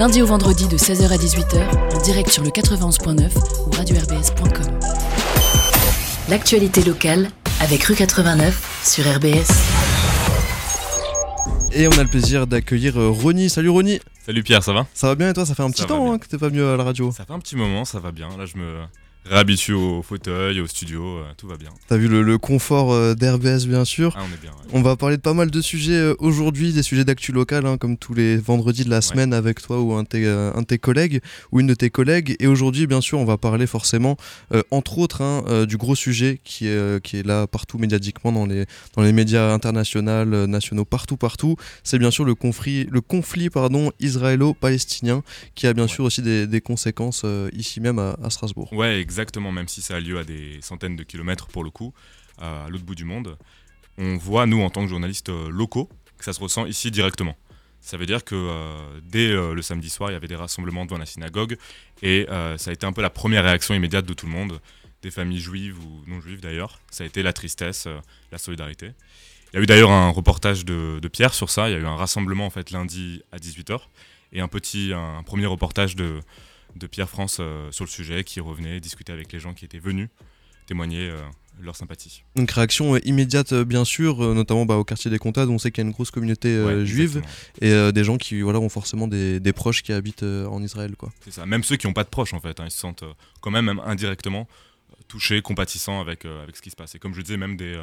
lundi au vendredi de 16h à 18h, en direct sur le 91.9 ou radio-rbs.com. L'actualité locale avec Rue 89 sur RBS. Et on a le plaisir d'accueillir euh, Ronnie. Salut Ronnie Salut Pierre, ça va? Ça va bien et toi? Ça fait un petit temps bien. hein, que t'es pas venu à la radio. Ça fait un petit moment, ça va bien. Là, je me réhabitue au fauteuil, au studio, euh, tout va bien. T'as vu le, le confort euh, d'RBS bien sûr. Ah, on est bien. ouais. On va parler de pas mal de sujets euh, aujourd'hui, des sujets d'actu local, hein, comme tous les vendredis de la semaine avec toi ou un de, tes, euh, un de tes collègues ou une de tes collègues. Et aujourd'hui, bien sûr, on va parler forcément, entre autres, hein, du gros sujet qui est, qui est là partout médiatiquement dans les, dans les médias internationaux, nationaux, partout, partout. C'est bien sûr le conflit, le conflit pardon, israélo-palestinien qui a bien Ouais. sûr aussi des, des conséquences ici même à, à Strasbourg. Ouais, exactement, même si ça a lieu à des centaines de kilomètres pour le coup, à l'autre bout du monde. On voit, nous, en tant que journalistes euh, locaux, que ça se ressent ici directement. Ça veut dire que euh, dès euh, le samedi soir, il y avait des rassemblements devant la synagogue et ça a été un peu la première réaction immédiate de tout le monde, des familles juives ou non juives d'ailleurs. Ça a été la tristesse, la solidarité. Il y a eu d'ailleurs un reportage de, de Pierre sur ça. Il y a eu un rassemblement en fait lundi à 18h et un petit, un, premier reportage de, de Pierre France euh, sur le sujet qui revenait discuter avec les gens qui étaient venus témoigner euh, leur sympathie. Donc réaction euh, immédiate bien sûr, notamment bah, au quartier des Comtades on sait qu'il y a une grosse communauté Ouais, juive exactement. et des gens qui voilà, ont forcément des, des proches qui habitent en Israël. C'est ça. Même ceux qui n'ont pas de proches, en fait, hein, ils se sentent quand même, même indirectement, touchés, compatissants avec, avec ce qui se passe. Et comme je disais, même des,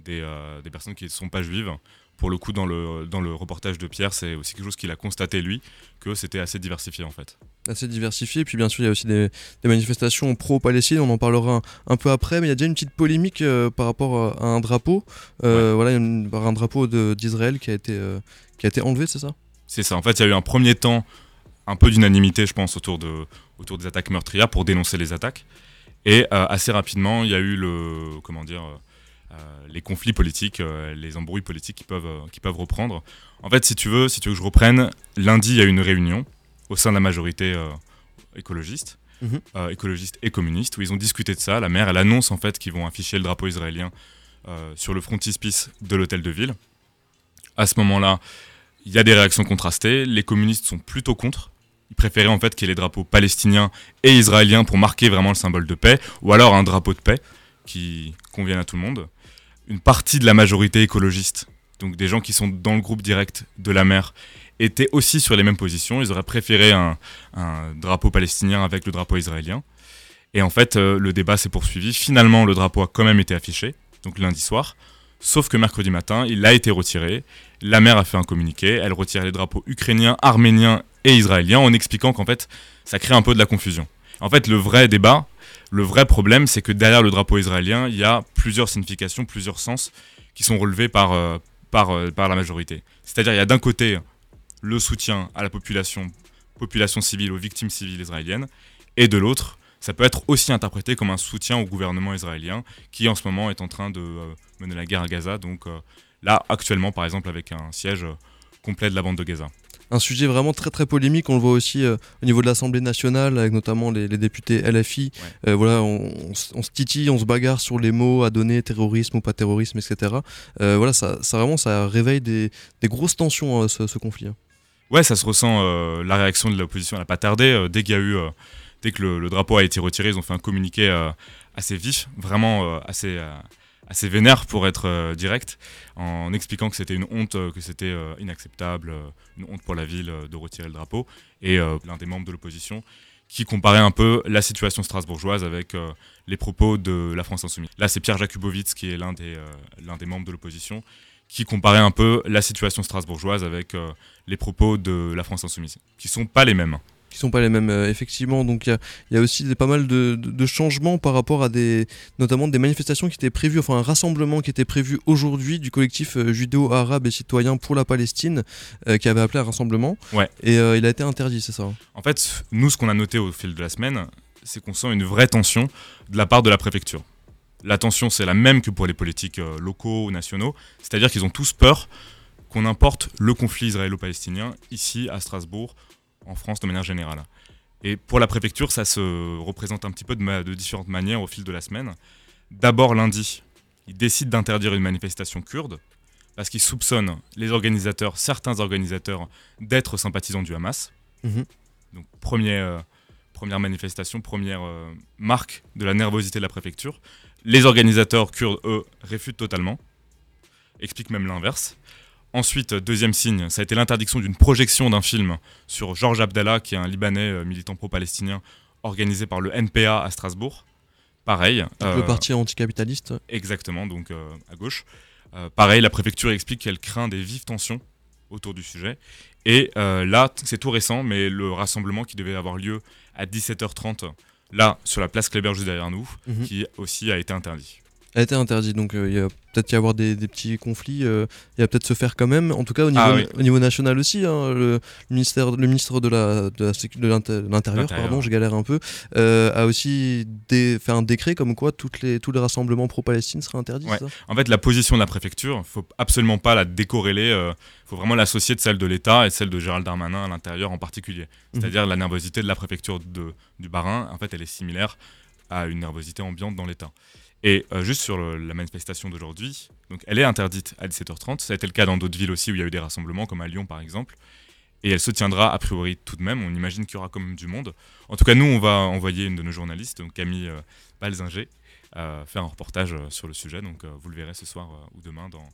des, des personnes qui ne sont pas juives. Pour le coup, dans le, dans le reportage de Pierre, c'est aussi quelque chose qu'il a constaté, lui, que c'était assez diversifié, en fait. Assez diversifié, puis bien sûr il y a aussi des, des manifestations pro-Palestine, on en parlera un, un peu après, mais il y a déjà une petite polémique euh, par rapport à, à un drapeau. Euh, Voilà, une- par un drapeau d'Israël qui, a été, euh, qui a été enlevé, c'est ça? C'est ça. En fait, il y a eu un premier temps, un peu d'unanimité, je pense, autour, de, autour des attaques meurtrières pour dénoncer les attaques. Et euh, assez rapidement, il y a eu le, comment dire, euh, euh, les conflits politiques, euh, les embrouilles politiques qui peuvent, euh, qui peuvent reprendre. En fait, si tu veux, si tu veux que je reprenne, lundi, il y a eu une réunion au sein de la majorité euh, écologiste, Mhm. euh, écologiste et communiste, où ils ont discuté de ça. La maire, elle annonce en fait qu'ils vont afficher le drapeau israélien euh, sur le frontispice de l'hôtel de ville. À ce moment-là, il y a des réactions contrastées. Les communistes sont plutôt contre. Ils préféraient en fait qu'il y ait les drapeaux palestiniens et israéliens pour marquer vraiment le symbole de paix, ou alors un drapeau de paix qui convienne à tout le monde. Une partie de la majorité écologiste, donc des gens qui sont dans le groupe direct de la mer, étaient aussi sur les mêmes positions. Ils auraient préféré un, drapeau palestinien avec le drapeau israélien. Et en fait, euh, le débat s'est poursuivi. Finalement, le drapeau a quand même été affiché, donc lundi soir. Sauf que mercredi matin, il a été retiré. La mer a fait un communiqué. Elle retire les drapeaux ukrainiens, arméniens et israéliens en expliquant qu'en fait, ça crée un peu de la confusion. En fait, le vrai débat, le vrai problème, c'est que derrière le drapeau israélien, il y a plusieurs significations, plusieurs sens qui sont relevés par, euh, euh, par la majorité. C'est-à-dire, il y a d'un côté le soutien à la population, population civile, aux victimes civiles israéliennes, et de l'autre, ça peut être aussi interprété comme un soutien au gouvernement israélien qui en ce moment est en train de euh, mener la guerre à Gaza. Donc euh, là, actuellement, par exemple, avec un siège euh, complet de la bande de Gaza. Un sujet vraiment très très polémique, on le voit aussi au niveau de l'Assemblée nationale, avec notamment les, les députés LFI. Ouais. Voilà, on, on s- on se titille, on se bagarre sur les mots à donner, terrorisme ou pas terrorisme, etc. Voilà, ça, ça vraiment, ça réveille des, des grosses tensions, ce, ce conflit. hein. Ouais, ça se ressent. euh, la réaction de l'opposition n'a pas tardé. euh, dès qu'il y a eu, euh, dès que le, drapeau a été retiré, ils ont fait un communiqué assez vif, vraiment assez, assez vénère pour être direct, en expliquant que c'était une honte, que c'était inacceptable, une honte pour la ville de retirer le drapeau. Et l'un des membres de l'opposition qui comparait un peu la situation strasbourgeoise avec les propos de la France Insoumise. Là, c'est Pierre Jakubowicz qui est l'un des, l'un des membres de l'opposition qui comparait un peu la situation strasbourgeoise avec euh, les propos de la France Insoumise, qui sont pas les mêmes. Qui sont pas les mêmes, euh, effectivement. Donc il y a, il y a aussi des, pas mal de, de- de changements par rapport à des, notamment des manifestations qui étaient prévues, enfin un rassemblement qui était prévu aujourd'hui du collectif euh, judéo-arabe et citoyen pour la Palestine, qui avait appelé un rassemblement. Ouais. Et il a été interdit, c'est ça hein En fait, nous, ce qu'on a noté au fil de la semaine, c'est qu'on sent une vraie tension de la part de la préfecture. La tension, c'est la même que pour les politiques euh, locaux ou nationaux, c'est-à-dire qu'ils ont tous peur qu'on importe le conflit israélo-palestinien ici à Strasbourg, en France de manière générale. Et pour la préfecture, ça se représente un petit peu de, ma- de différentes manières au fil de la semaine. D'abord lundi, ils décident d'interdire une manifestation kurde parce qu'ils soupçonnent les organisateurs, certains organisateurs, d'être sympathisants du Hamas. Mhm. Donc premier, euh, première manifestation, première euh, marque de la nervosité de la préfecture. Les organisateurs kurdes, eux, réfutent totalement, expliquent même l'inverse. Ensuite, deuxième signe, ça a été l'interdiction d'une projection d'un film sur Georges Abdallah, qui est un Libanais euh, militant pro-palestinien, organisé par le NPA à Strasbourg. Pareil. Donc, Le euh, parti anticapitaliste. Exactement, donc euh, à gauche. Euh, pareil, la préfecture explique qu'elle craint des vives tensions autour du sujet. Et euh, là, c'est tout récent, mais le rassemblement qui devait avoir lieu à 17h30, là, sur la place Kléber juste derrière nous, Mhm. qui aussi a été interdit. A été interdit, donc euh, il y a peut-être y avoir des, des petits conflits, euh, il va peut-être se faire quand même, en tout cas au niveau, Ah oui. au niveau national aussi, hein, le, ministère, le ministre de la, l'Intérieur, pardon, je galère un peu, euh, a aussi fait un décret comme quoi toutes les, tous les rassemblements pro-Palestine seraient interdits, Ouais. En fait, la position de la préfecture, faut absolument pas la décorréler. Il faut vraiment l'associer de celle de l'État et celle de Gérald Darmanin à l'intérieur en particulier. Mhm. C'est-à-dire la nervosité de la préfecture de, du Bas-Rhin, en fait, elle est similaire à une nervosité ambiante dans l'État. Et euh, juste sur la manifestation d'aujourd'hui, donc elle est interdite à 17h30. Ça a été le cas dans d'autres villes aussi où il y a eu des rassemblements, comme à Lyon par exemple. Et elle se tiendra a priori tout de même. On imagine qu'il y aura quand même du monde. En tout cas, nous, on va envoyer une de nos journalistes, donc Camille euh, Balzinger, euh, faire un reportage euh, sur le sujet. Donc vous le verrez ce soir ou demain dans,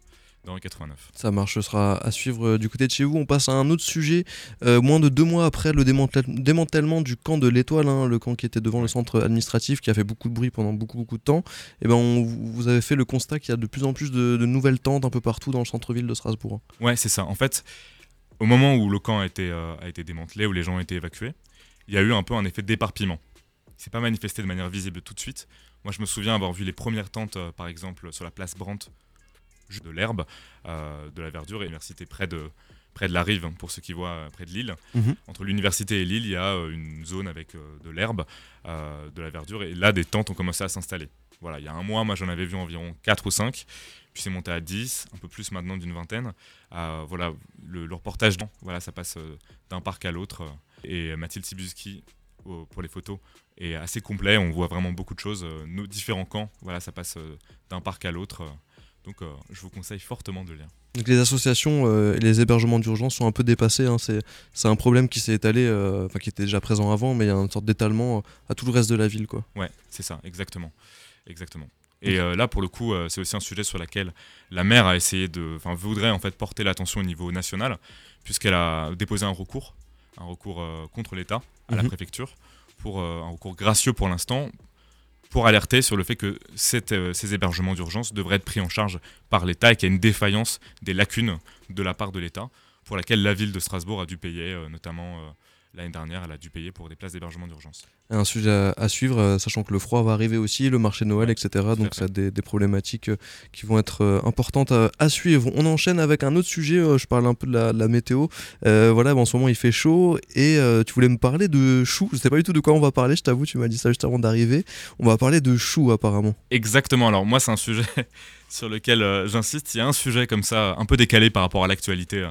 dans le 89. Ça marche, ce sera à suivre euh, du côté de chez vous. On passe à un autre sujet. Euh, moins de deux mois après le démantèlement du camp de l'Étoile, hein, le camp qui était devant le centre administratif, qui a fait beaucoup de bruit pendant beaucoup beaucoup de temps, et ben on- vous avez fait le constat qu'il y a de plus en plus de, de nouvelles tentes un peu partout dans le centre-ville de Strasbourg. hein. Ouais, c'est ça. En fait, au moment où le camp a été, euh, a été démantelé, où les gens ont été évacués, il y a eu un peu un effet d'éparpillement. Il s'est pas manifesté de manière visible tout de suite. Moi, je me souviens avoir vu les premières tentes, euh, par exemple, sur la place Brandt, de l'herbe, euh, de la verdure, et l'université près de, près de la rive, pour ceux qui voient, euh, près de Lille. Mhm. Entre l'université et Lille, il y a euh, une zone avec de l'herbe, euh, de la verdure, et là, des tentes ont commencé à s'installer. Voilà, il y a un mois, moi, j'en avais vu environ 4 ou 5, puis c'est monté à 10, un peu plus maintenant d'une vingtaine. Euh, voilà, le, le reportage, voilà, ça passe d'un parc à l'autre. et Mathilde Sibuski, pour les photos, est assez complet. On voit vraiment beaucoup de choses. nos différents camps, voilà, ça passe d'un parc à l'autre. Donc, euh, je vous conseille fortement de lire. Donc les associations euh, et les hébergements d'urgence sont un peu dépassés. hein. C'est un problème qui s'est étalé, euh, enfin qui était déjà présent avant, mais il y a une sorte d'étalement à tout le reste de la ville. Quoi. Ouais, c'est ça, exactement. Exactement. Et là, pour le coup, c'est aussi un sujet sur lequel la maire a essayé de, enfin, voudrait en fait porter l'attention au niveau national, puisqu'elle a déposé un recours, un recours contre l'État à la Mhm. préfecture, pour un recours gracieux pour l'instant, pour alerter sur le fait que euh, ces hébergements d'urgence devraient être pris en charge par l'État et qu'il y a une défaillance, des lacunes de la part de l'État, pour laquelle la ville de Strasbourg a dû payer, euh, notamment euh, l'année dernière, elle a dû payer pour des places d'hébergement d'urgence. Un sujet à, à suivre, euh, sachant que le froid va arriver aussi, le marché de Noël, Ouais, etc. Donc ça a des, des problématiques euh, qui vont être euh, importantes à, à suivre. On enchaîne avec un autre sujet, je parle un peu de la, de la météo. Euh, voilà, en ce moment il fait chaud et euh, tu voulais me parler de choux. Je sais pas du tout de quoi on va parler, je t'avoue, tu m'as dit ça juste avant d'arriver. On va parler de choux apparemment. Exactement. Alors moi, c'est un sujet sur lequel euh, j'insiste. Il y a un sujet comme ça, un peu décalé par rapport à l'actualité,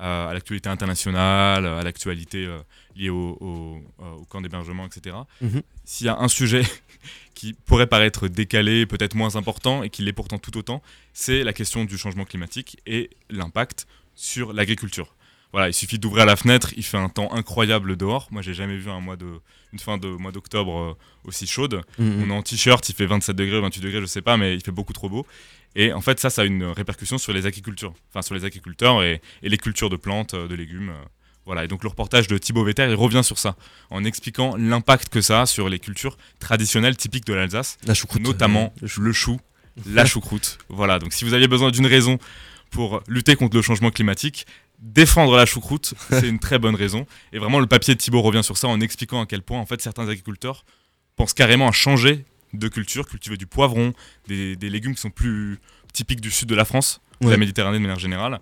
à l'actualité internationale, à l'actualité euh, liée au, au- euh, au camp d'hébergement, etc. Mhm. S'il y a un sujet qui pourrait paraître décalé, peut-être moins important, et qui l'est pourtant tout autant, c'est la question du changement climatique et l'impact sur l'agriculture. Voilà, il suffit d'ouvrir la fenêtre, il fait un temps incroyable dehors. Moi, j'ai jamais vu un mois de, une fin de mois d'octobre euh, aussi chaude. Mhm. On est en t-shirt, il fait 27 degrés, 28 degrés, je sais pas, mais il fait beaucoup trop beau. Et en fait, ça, ça a une répercussion sur les agricultures, enfin sur les agriculteurs et, et les cultures de plantes, euh, de légumes. euh, Voilà. Et donc le reportage de Thibaut Vetter, il revient sur ça, en expliquant l'impact que ça a sur les cultures traditionnelles typiques de l'Alsace, La notamment euh, le chou. le chou, la choucroute. Voilà. Donc si vous aviez besoin d'une raison pour lutter contre le changement climatique, défendre la choucroute, c'est une très bonne raison. Et vraiment, le papier de Thibaut revient sur ça en expliquant à quel point, en fait, certains agriculteurs pensent carrément à changer de culture, cultiver du poivron, des, des légumes qui sont plus typiques du sud de la France, de Ouais. la Méditerranée de manière générale,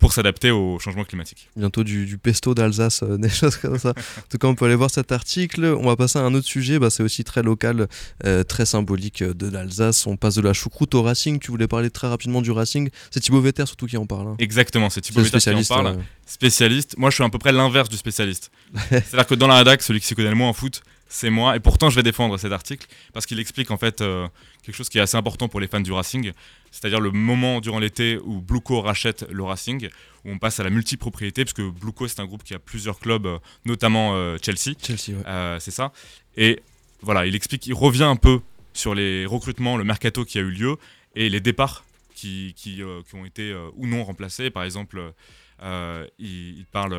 pour s'adapter au changement climatique. bientôt du, du pesto d'Alsace, euh, des choses comme ça. En tout cas, on peut aller voir cet article. On va passer à un autre sujet, bah, c'est aussi très local, euh, très symbolique euh, de l'Alsace. On passe de la choucroute au Racing. Tu voulais parler très rapidement du Racing. C'est Thibaut Vetter surtout qui en parle. hein. Exactement, c'est Thibaut Vetter qui en parle. euh, Spécialiste, moi je suis à peu près l'inverse du spécialiste. C'est-à-dire que dans la rédac, celui qui s'y connaît le moins en foot, c'est moi. Et pourtant, je vais défendre cet article parce qu'il explique en fait euh, quelque chose qui est assez important pour les fans du Racing, c'est-à-dire le moment durant l'été où Blueco rachète le Racing, où on passe à la multipropriété, parce que Blueco c'est un groupe qui a plusieurs clubs, euh, notamment euh, Chelsea. Chelsea, ouais. c'est ça. Et voilà, il explique, il revient un peu sur les recrutements, le mercato qui a eu lieu et les départs qui, qui, qui ont été ou non remplacés. Par exemple, il, il, parle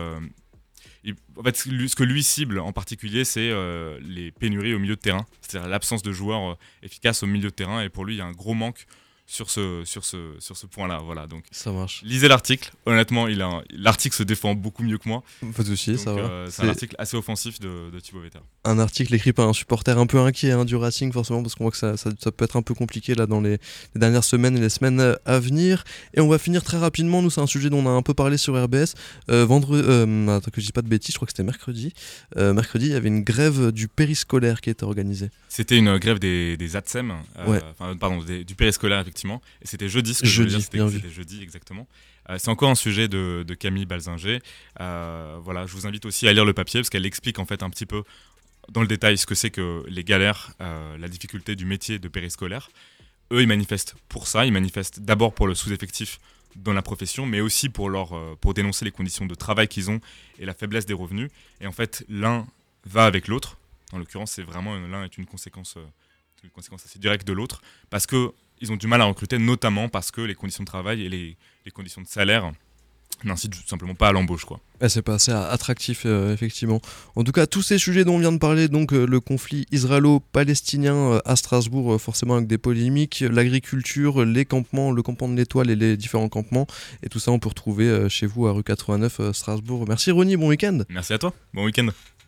en fait, ce que lui cible en particulier, c'est euh, les pénuries au milieu de terrain, c'est-à-dire l'absence de joueurs euh, efficaces au milieu de terrain. Et pour lui, il y a un gros manque sur ce, sur ce, sur ce point-là. Voilà, donc ça marche. Lisez l'article. Honnêtement, il a l'article se défend beaucoup mieux que moi. Pas de souci, ça va. Euh, c'est un article assez offensif de, de Thibaut Vetter. Un article écrit par un supporter un peu inquiet hein, du Racing, forcément, parce qu'on voit que ça, ça, peut être un peu compliqué là dans les, dernières semaines et les semaines à venir. Et on va finir très rapidement. Nous, c'est un sujet dont on a un peu parlé sur RBS. Euh, vendredi, euh, attends que je dis pas de bêtises, je crois que c'était mercredi. Euh, mercredi, il y avait une grève du périscolaire qui était organisée. C'était une grève des, des ATSEM, ouais. pardon, du périscolaire effectivement. Et c'était jeudi jeudi, jeudi, c'était jeudi exactement. Euh, c'est encore un sujet de, Camille Balzinger. Euh, voilà, je vous invite aussi à lire le papier parce qu'elle explique en fait un petit peu dans le détail ce que c'est que les galères, euh, la difficulté du métier de périscolaire. Eux, ils manifestent pour ça. Ils manifestent d'abord pour le sous-effectif dans la profession, mais aussi pour, leur, pour dénoncer les conditions de travail qu'ils ont et la faiblesse des revenus. Et en fait, l'un va avec l'autre. En l'occurrence, c'est vraiment l'un est une conséquence, une conséquence assez directe de l'autre, parce que ils ont du mal à recruter, notamment parce que les conditions de travail et les, conditions de salaire n'incitent tout simplement pas à l'embauche. quoi. c'est pas assez attractif, euh, effectivement. En tout cas, tous ces sujets dont on vient de parler, donc euh, le conflit israélo-palestinien euh, à Strasbourg, forcément avec des polémiques, l'agriculture, les campements, le campement de l'étoile et les différents campements, et tout ça on peut retrouver chez vous à rue 89 Strasbourg. Merci Ronnie, bon week-end. Merci à toi, bon week-end.